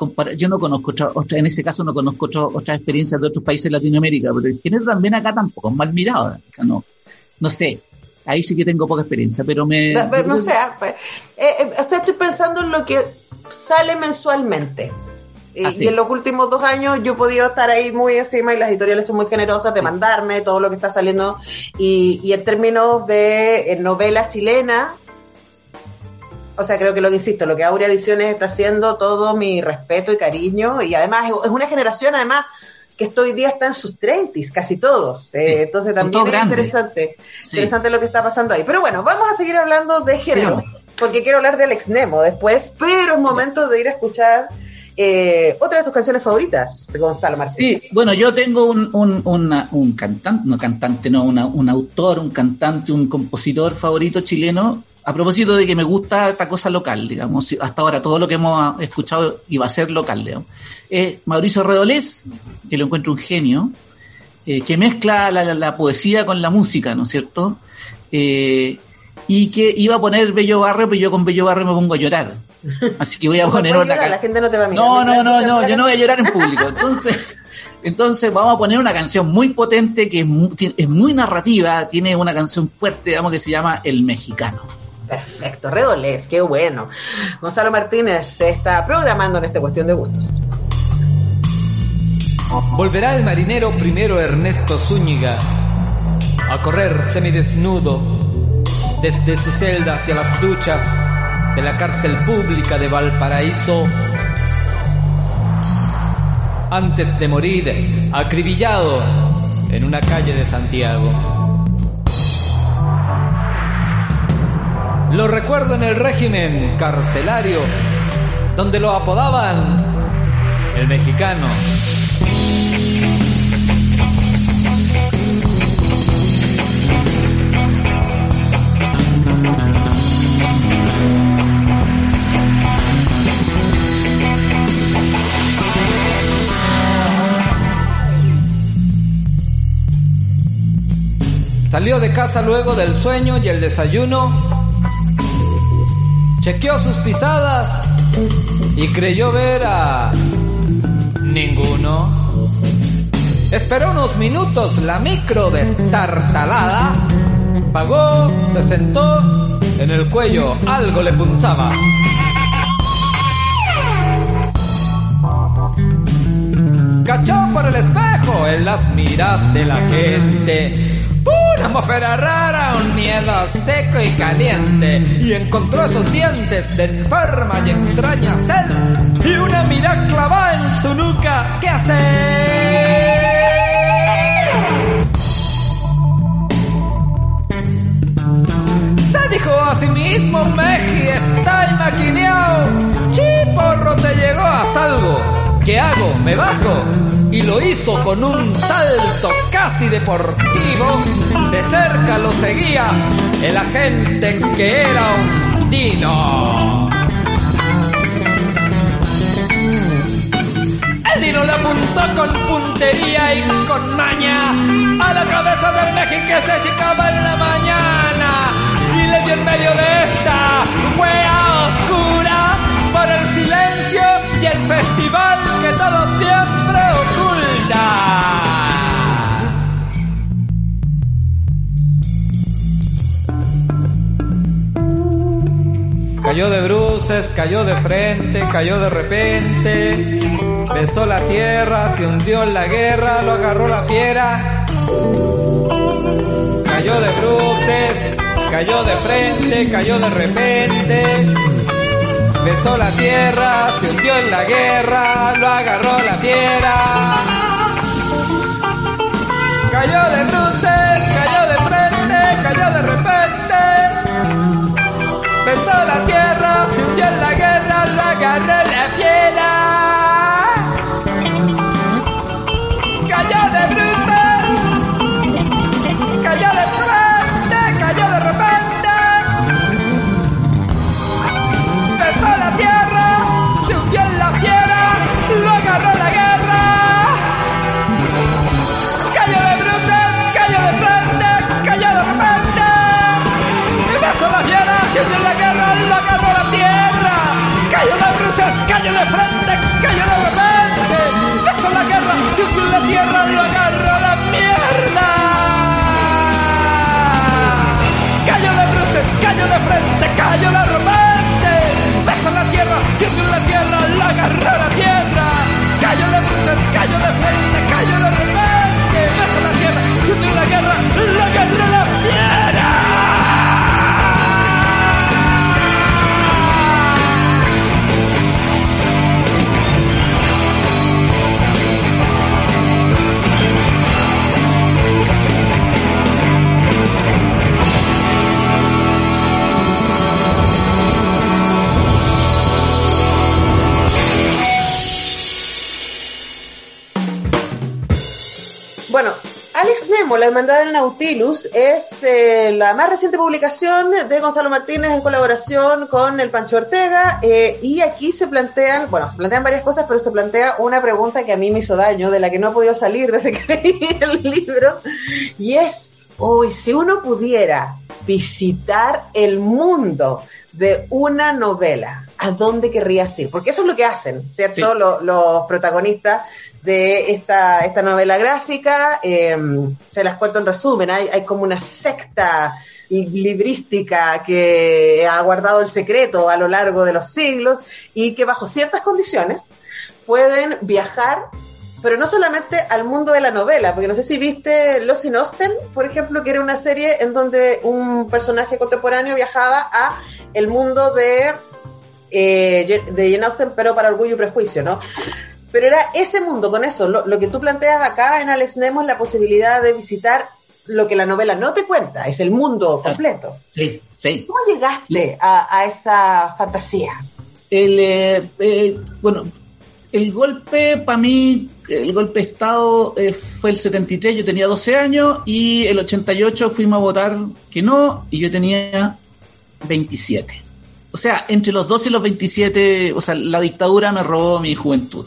compara- yo no conozco otra, otra- en ese caso no conozco otra- otras experiencias de otros países de Latinoamérica, pero el género también acá tampoco es mal mirado, o sea, no, no sé, ahí sí que tengo poca experiencia, pero me... No, no sé, ah, pues, eh, eh, o sea, estoy pensando en lo que sale mensualmente. Y, Ah, sí. y en los últimos dos años yo he podido estar ahí muy encima y las editoriales son muy generosas de mandarme todo lo que está saliendo. Y, y en términos de eh, novelas chilenas, o sea, creo que lo que insisto, lo que Aurea Ediciones está haciendo, todo mi respeto y cariño. Y además es- una generación, además, que esto hoy día está en sus 30 casi todos. Eh, entonces también es grandes. interesante, Sí. interesante lo que está pasando ahí. Pero bueno, vamos a seguir hablando de género, porque quiero hablar de Alex Nemo después, pero es momento de ir a escuchar eh, otra de tus canciones favoritas, Gonzalo Sí, Martínez. bueno, yo tengo un, un, una- un cantante, no cantante, no, una- un autor, un cantante, un compositor favorito chileno, a propósito de que me gusta esta cosa local, digamos, hasta ahora todo lo que hemos escuchado iba a ser local, digamos. Eh, Mauricio Redolés, que lo encuentro un genio, eh, que mezcla la, la- la poesía con la música, ¿no es cierto? Eh, y que iba a poner Bello Barrio, pero yo con Bello Barrio me pongo a llorar. Así que voy a poner puedes una llorar, ca- la gente no te va a mirar. no, no, no, no, yo no voy a canción. llorar en público. Entonces, entonces vamos a poner una canción muy potente que es muy, es muy narrativa, tiene una canción fuerte, digamos, que se llama El Mexicano. Perfecto, Redolés, qué bueno. Gonzalo Martínez se está programando en esta cuestión de gustos. Volverá el marinero primero Ernesto Zúñiga a correr semidesnudo desde su celda hacia las duchas de la cárcel pública de Valparaíso antes de morir acribillado en una calle de Santiago. Lo recuerdo en el régimen carcelario donde lo apodaban el mexicano. Salió de casa luego del sueño y el desayuno. Chequeó sus pisadas y creyó ver a ninguno. Esperó unos minutos la micro destartalada. Pagó, se sentó, en el cuello algo le punzaba. Cachó por el espejo en las miras de la gente atmósfera rara, un miedo seco y caliente, y encontró esos dientes de enferma y extraña sed, y una mirada clavada en su nuca, ¿qué hace? Se dijo a sí mismo, Meji, está maquineado, chiporro te llegó a salvo, ¿qué hago? ¿Me bajo? Y lo hizo con un salto casi deportivo. De cerca lo seguía el agente que era un dino. El dino le apuntó con puntería y con maña a la cabeza del México que se achicaba en la mañana y le dio en medio de esta wea oscura por el silencio y el festival que todo siempre oculta. Cayó de bruces, cayó de frente, cayó de repente. Besó la tierra, se hundió en la guerra, lo agarró la fiera. Cayó de bruces, cayó de frente, cayó de repente. Besó la tierra, se hundió en la guerra, lo agarró la fiera. Cayó de bruces, cayó de frente, cayó de repente. Besó la tierra, se hundió en la guerra, lo agarró la fiera. Nautilus, es eh, la más reciente publicación de Gonzalo Martínez en colaboración con el Pancho Ortega. eh, y aquí se plantean, bueno, se plantean varias cosas, pero se plantea una pregunta que a mí me hizo daño, de la que no he podido salir *laughs* desde que leí el libro. Y es, hoy, si uno pudiera visitar el mundo de una novela, ¿a dónde querrías ir? Porque eso es lo que hacen, ¿cierto? Sí. Los protagonistas de esta, esta novela gráfica. eh, se las cuento en resumen. Hay, hay como una secta librística que ha guardado el secreto a lo largo de los siglos y que bajo ciertas condiciones pueden viajar, pero no solamente al mundo de la novela, porque no sé si viste Los in Austen, por ejemplo, que era una serie en donde un personaje contemporáneo viajaba a el mundo de, eh, de Jane Austen, pero para orgullo y prejuicio, ¿no? Pero era ese mundo con eso. Lo, lo que tú planteas acá en Alex Nemo es la posibilidad de visitar lo que la novela no te cuenta, es el mundo completo. Sí, sí. ¿Cómo llegaste a, a esa fantasía? El, eh, eh, bueno, el golpe para mí, el golpe de Estado eh, fue el 73, yo tenía 12 años y el 88 fuimos a votar que no y yo tenía 27. O sea, entre los 12 y los 27, o sea, la dictadura me robó mi juventud.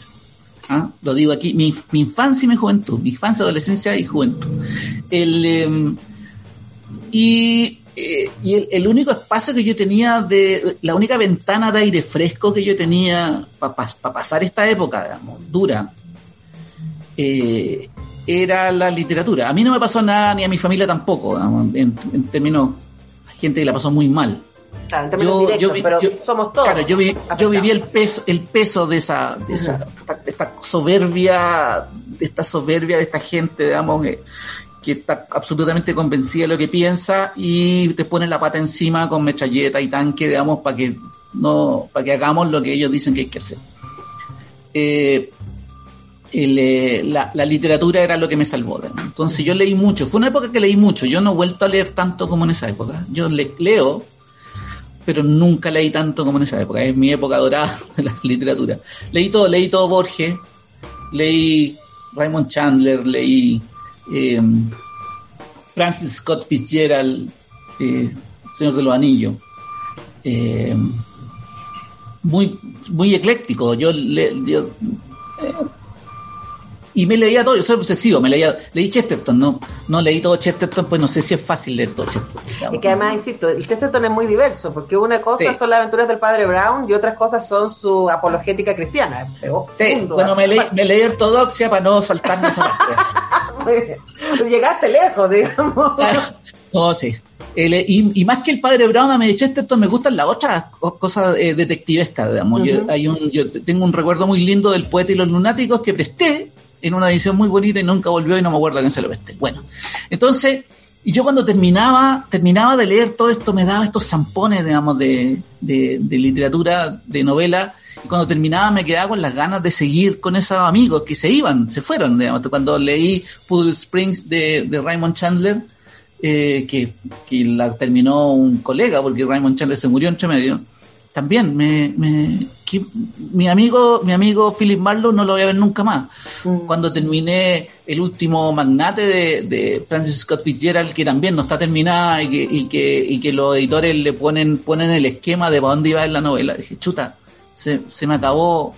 ¿Ah? Lo digo aquí, mi, infancia y mi juventud, mi infancia, adolescencia y juventud. El, eh, y eh, el único espacio que yo tenía de, la única ventana de aire fresco que yo tenía para pasar esta época, digamos, dura, eh, era la literatura. A mí no me pasó nada, ni a mi familia tampoco, digamos, en, en términos, hay gente que la pasó muy mal. Claro, en términos directos, vi- pero somos todos. Claro, yo, vi- yo viví el peso, el peso de esa, de esa esta, esta soberbia, de esta soberbia de esta gente, digamos, que, que está absolutamente convencida de lo que piensa y te ponen la pata encima con metralleta y tanque, digamos, para que no, para que hagamos lo que ellos dicen que hay que hacer. Eh, el, eh, la, la literatura era lo que me salvó. Entonces yo leí mucho. Fue una época que leí mucho. Yo no he vuelto a leer tanto como en esa época. Yo le- leo, pero nunca leí tanto como en esa época. Es mi época dorada *laughs* de la literatura. Leí todo, leí todo Borges, leí Raymond Chandler, leí eh, Francis Scott Fitzgerald, eh, Señor de los Anillos. Eh, muy, muy ecléctico. Yo, le, yo eh, y me leía todo, yo soy obsesivo, me leía, leí Chesterton, no, no leí todo Chesterton, pues no sé si es fácil leer todo Chesterton. digamos. Y que además, insisto, el Chesterton es muy diverso, porque una cosa Sí. son las aventuras del padre Brown y otras cosas son su apologética cristiana. Sí, bueno, me leí, me leí ortodoxia para no saltarme esa parte. *laughs* Llegaste lejos, digamos. No, sí. El, y, y más que el padre Brown, a mí Chesterton me gustan las otras co- cosas eh, detectivescas, digamos. Yo- Ujú. hay un, yo tengo un recuerdo muy lindo del poeta y los lunáticos que presté en una edición muy bonita y nunca volvió y no me acuerdo quién se lo presté. Bueno, entonces, y yo cuando terminaba, terminaba de leer todo esto, me daba estos zampones, digamos, de, de, de literatura, de novela, y cuando terminaba me quedaba con las ganas de seguir con esos amigos que se iban, se fueron, digamos. Cuando leí Poodle Springs de, de Raymond Chandler, eh, que, que la terminó un colega, porque Raymond Chandler se murió entre medio, también me, me que mi amigo, mi amigo Philip Marlowe no lo voy a ver nunca más. Cuando terminé el último magnate de, de Francis Scott Fitzgerald, que también no está terminada y que, y que, y que los editores le ponen, ponen el esquema de para dónde iba en la novela, dije, chuta, se, se me acabó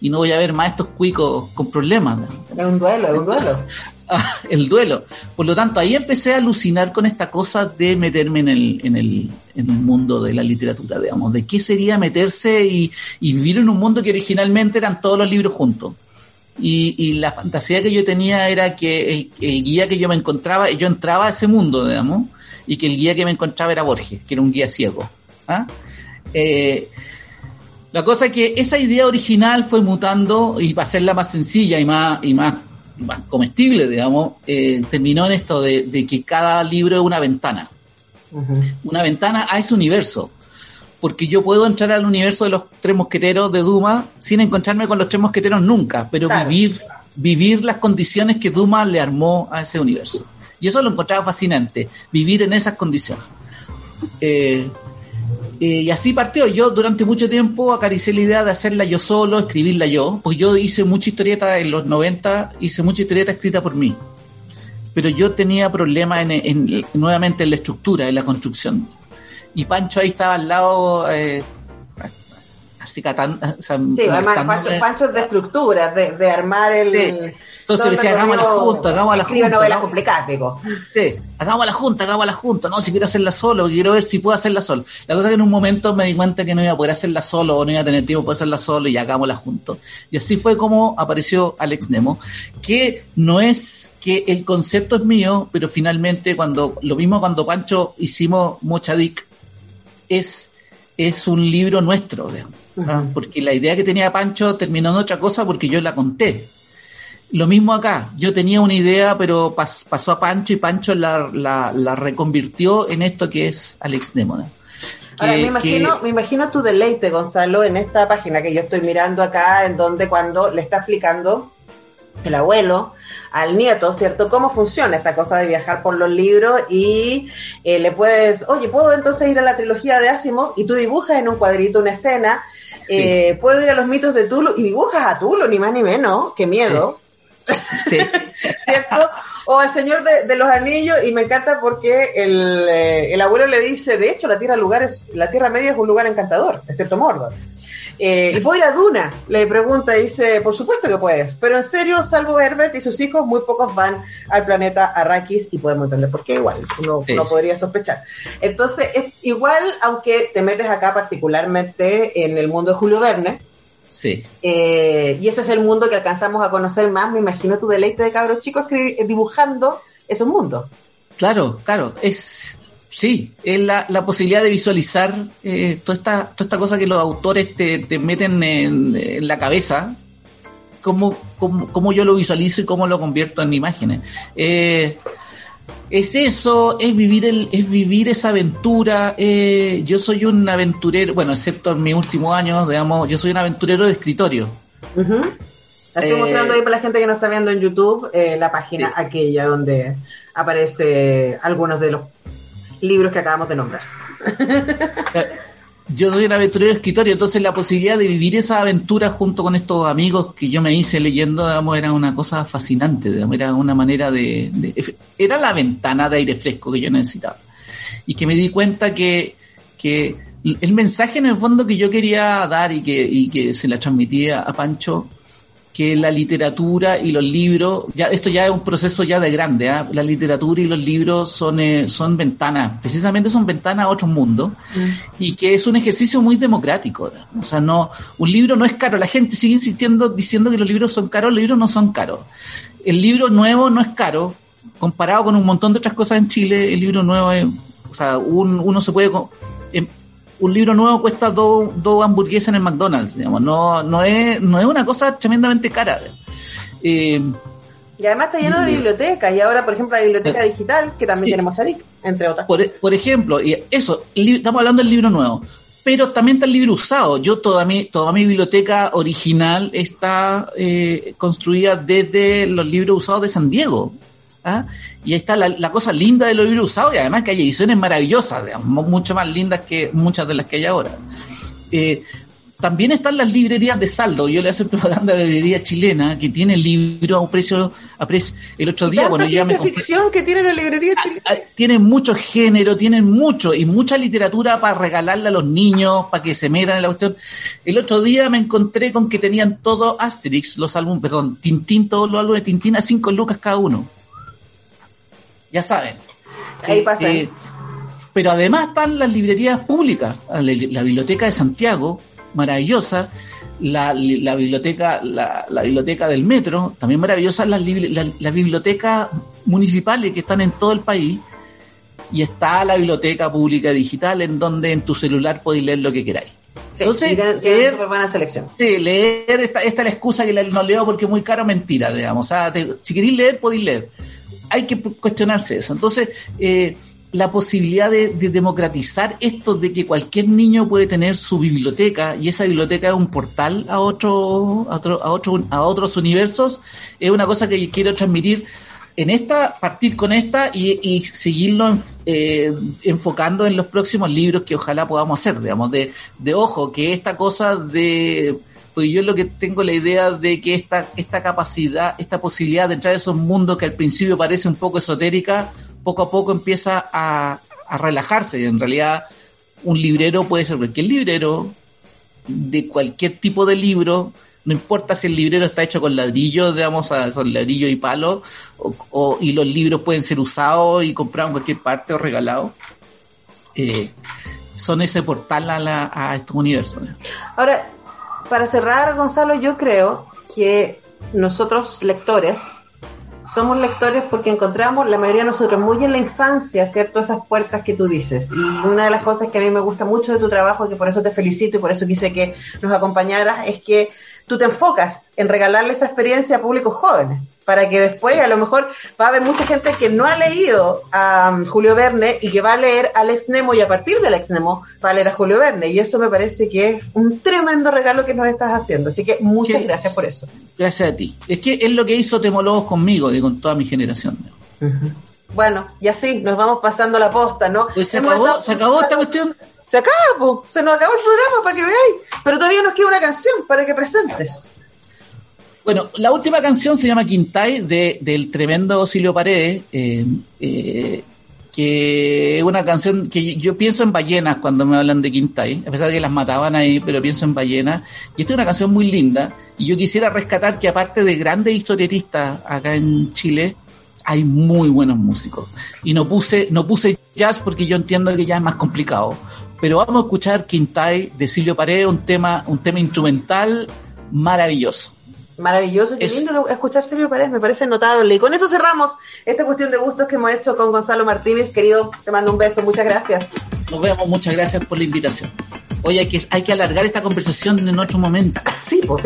y no voy a ver más estos cuicos con problemas. Es un duelo, es un duelo. *laughs* *laughs* El duelo. Por lo tanto, ahí empecé a alucinar con esta cosa de meterme en el, en el, en el mundo de la literatura, digamos, de qué sería meterse y, vivir en un mundo que originalmente eran todos los libros juntos. Y, y la fantasía que yo tenía era que el, guía que yo me encontraba, yo entraba a ese mundo, digamos, y que el guía que me encontraba era Borges, que era un guía ciego. ¿ah? Eh, la cosa es que esa idea original fue mutando y para hacerla más sencilla y más, y más, más comestible, digamos, eh, terminó en esto de, de que cada libro es una ventana. Una ventana a ese universo. Porque yo puedo entrar al universo de los tres mosqueteros de Duma sin encontrarme con los tres mosqueteros nunca, pero Claro. vivir, vivir las condiciones que Duma le armó a ese universo. Y eso lo encontraba fascinante, vivir en esas condiciones. Eh, eh, y así partió. Yo durante mucho tiempo acaricié la idea de hacerla yo solo, escribirla yo, porque yo hice mucha historieta en los 90, hice mucha historieta escrita por mí. Pero yo tenía problemas en, en- nuevamente en la estructura, en la construcción. Y Pancho ahí estaba al lado, eh, así catando. O sea, Sí, además Pancho, es de estructura, de, de armar el. Sí. Entonces decía, hagamos la recorrido, junta, hagamos la escribe junta, novelas ¿no? complicadas, digo. Sí, hagamos la junta, hagamos la junta. No, si quiero hacerla solo, quiero ver si puedo hacerla solo. La cosa es que en un momento me di cuenta que no iba a poder hacerla solo o no iba a tener tiempo para hacerla solo y hagámosla juntos. Y así fue como apareció Alex Nemo, que no es que el concepto es mío, pero finalmente cuando, lo mismo cuando Pancho hicimos Mochadik, es, es un libro nuestro, digamos, ¿ah? porque la idea que tenía Pancho terminó en otra cosa porque yo la conté. Lo mismo acá, yo tenía una idea, pero pas- pasó a Pancho y Pancho la, la, la reconvirtió en esto que es Alex Nemo. ¿no? Ahora, me imagino, me imagino tu deleite, Gonzalo, en esta página que yo estoy mirando acá, en donde cuando le está explicando el abuelo al nieto, ¿cierto? ¿Cómo funciona esta cosa de viajar por los libros? Y eh, le puedes, oye, ¿puedo entonces ir a la trilogía de Asimov? Y tú dibujas en un cuadrito una escena, eh, ¿puedo ir a los mitos de Tulu? Y dibujas a Tulu, ni más ni menos, qué miedo. Sí. *laughs* ¿cierto? O el Señor de, de los Anillos, y me encanta porque el, eh, el abuelo le dice, de hecho, la Tierra, lugar es, la tierra Media es un lugar encantador, excepto Mordor. Eh, ¿Y puedo ir a Duna? Le pregunta y dice, por supuesto que puedes, pero en serio, salvo Herbert y sus hijos, muy pocos van al planeta Arrakis y podemos entender por qué igual, uno, Sí. uno podría sospechar. Entonces, es igual, aunque te metes acá particularmente en el mundo de Julio Verne, Sí. eh, y ese es el mundo que alcanzamos a conocer más. Me imagino tu deleite de cabros chicos eh, dibujando esos mundos. Claro, claro, es sí, es la, la posibilidad de visualizar eh, toda esta toda esta cosa que los autores te, te meten en, en la cabeza, cómo, cómo, cómo yo lo visualizo y cómo lo convierto en imágenes. Eh, es eso, es vivir el, es vivir esa aventura. eh, yo soy un aventurero, bueno, excepto en mis últimos años, digamos, yo soy un aventurero de escritorio. Estoy Eh, mostrando ahí para la gente que no está viendo en YouTube eh, la página aquella donde aparece algunos de los libros que acabamos de nombrar. *laughs* yo soy un aventurero escritor y entonces la posibilidad de vivir esa aventura junto con estos amigos que yo me hice leyendo, digamos, era una cosa fascinante, digamos, era una manera de, de- era la ventana de aire fresco que yo necesitaba. Y que me di cuenta que, que el mensaje en el fondo que yo quería dar y que, y que se la transmitía a Pancho, que la literatura y los libros, ya esto ya es un proceso ya de grande, ¿ah? la literatura y los libros son, eh, son ventanas, precisamente son ventanas a otros mundos, y que es un ejercicio muy democrático. ¿no? O sea, no, un libro no es caro, la gente sigue insistiendo diciendo que los libros son caros, los libros no son caros. El libro nuevo no es caro, comparado con un montón de otras cosas en Chile, el libro nuevo es, o sea, un- uno se puede... un libro nuevo cuesta dos dos hamburguesas en el McDonald's, digamos. No, no, es, no es una cosa tremendamente cara. Eh, Y además está lleno de bibliotecas. Y ahora, por ejemplo, la biblioteca digital, que también tiene Mosaic, entre otras. por, por ejemplo, y eso, estamos hablando del libro nuevo, pero también está el libro usado. Yo toda mi, toda mi biblioteca original está eh, construida desde los libros usados de San Diego. ¿Ah? Y ahí está la, la cosa linda de los libros usados y además que hay ediciones maravillosas, digamos, mu- mucho más lindas que muchas de las que hay ahora. Eh, también están las librerías de saldo. Yo le hago *laughs* propaganda a la librería chilena que tiene libros a un precio, a precio. El otro día, bueno, ya me compré- ficción que tiene la librería chilena. Ah, tienen mucho género, tienen mucho y mucha literatura para regalarle a los niños, para que se metan en la cuestión. El otro día me encontré con que tenían todo Asterix, los álbumes, perdón, Tintín, todos los álbumes de Tintín a 5 lucas cada uno. Ya saben. Ahí Eh, pasa. eh, pero además están las librerías públicas, la, la Biblioteca de Santiago, maravillosa, la, la biblioteca, la, la biblioteca del metro, también maravillosa, las, las bibliotecas municipales que están en todo el país, y está la biblioteca pública digital en donde en tu celular podéis leer lo que queráis. Sí, Entonces, y tienen, tienen leer- buena selección. Sí, leer, esta, esta es la excusa que no leo porque es muy caro, mentira, digamos. O sea, te- si queréis leer, podéis leer. Hay que cuestionarse eso. Entonces, eh, la posibilidad de, de democratizar esto de que cualquier niño puede tener su biblioteca y esa biblioteca es un portal a otro, a otro, a otro, a otros universos, es una cosa que quiero transmitir en esta, partir con esta y, y seguirlo eh, enfocando en los próximos libros que ojalá podamos hacer, digamos, de, de ojo, que esta cosa de, pues yo lo que tengo la idea de que esta, esta capacidad, esta posibilidad de entrar a esos mundos que al principio parece un poco esotérica, poco a poco empieza a, a relajarse en realidad un librero puede ser cualquier librero de cualquier tipo de libro, no importa si el librero está hecho con ladrillo, digamos, son ladrillo y palo, o, o- y los libros pueden ser usados y comprados en cualquier parte o regalados. Eh, son ese portal a, la- a estos universos. Ahora, para cerrar, Gonzalo, yo creo que nosotros lectores somos lectores porque encontramos, la mayoría de nosotros, muy en la infancia, ¿cierto? Esas puertas que tú dices. Y una de las cosas que a mí me gusta mucho de tu trabajo, que por eso te felicito y por eso quise que nos acompañaras, es que tú te enfocas en regalarle esa experiencia a públicos jóvenes, para que después a lo mejor va a haber mucha gente que no ha leído a um, Julio Verne y que va a leer a Alex Nemo y a partir de Alex Nemo va a leer a Julio Verne. Y eso me parece que es un tremendo regalo que nos estás haciendo. Así que muchas ¿Qué? gracias por eso. Gracias a ti. Es que es lo que hizo Temólogos conmigo y con toda mi generación. ¿no? Bueno, y así nos vamos pasando la posta, ¿no? Pues se acabó, estado- se acabó esta cuestión. Se acaba, se nos acabó el programa para que veáis. Pero todavía nos queda una canción para que presentes. Bueno, la última canción se llama Quintay de, del tremendo Silvio Paredes, eh, eh, que es una canción que yo pienso en ballenas cuando me hablan de Quintay, a pesar de que las mataban ahí, pero pienso en ballenas. Y esta es una canción muy linda y yo quisiera rescatar que aparte de grandes historietistas acá en Chile, hay muy buenos músicos. Y no puse, no puse jazz porque yo entiendo que ya es más complicado. Pero vamos a escuchar Quintay de Silvio Paredes, un tema, un tema instrumental maravilloso. Maravilloso, qué Eso. lindo escuchar Silvio Pérez, me parece notable. Y con eso cerramos esta cuestión de gustos que hemos hecho con Gonzalo Martínez. Querido, te mando un beso, muchas gracias. Nos vemos, muchas gracias por la invitación. Oye, hay que, hay que alargar esta conversación en otro momento. *laughs* Sí, pues,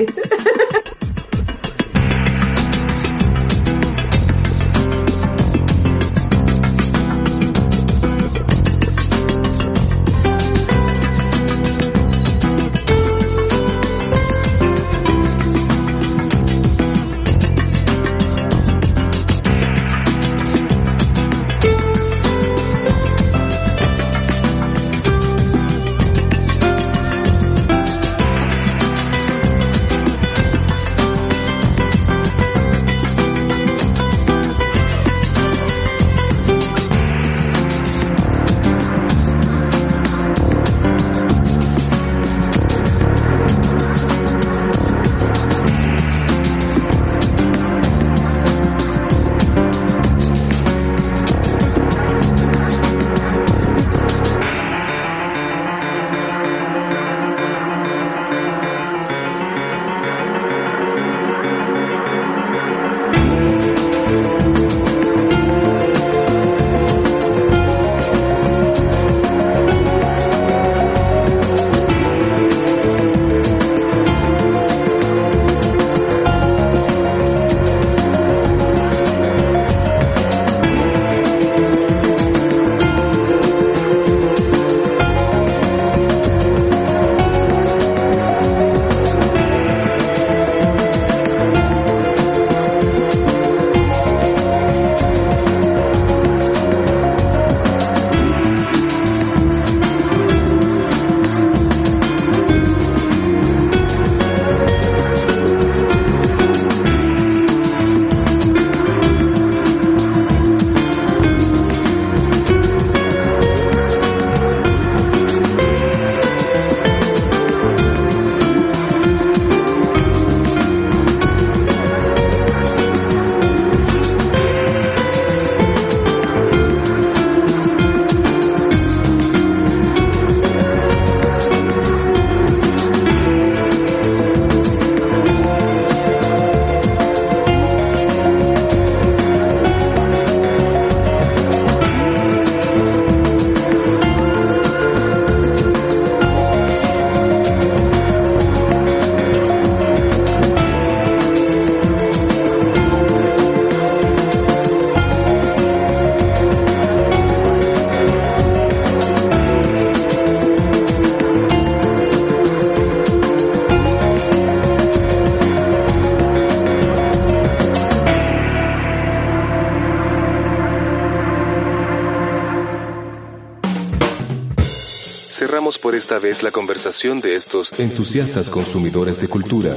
por esta vez la conversación de estos entusiastas consumidores de cultura.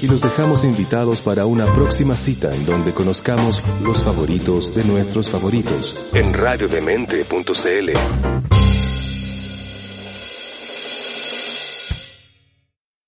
Y los dejamos invitados para una próxima cita en donde conozcamos los favoritos de nuestros favoritos en radiodemente.cl.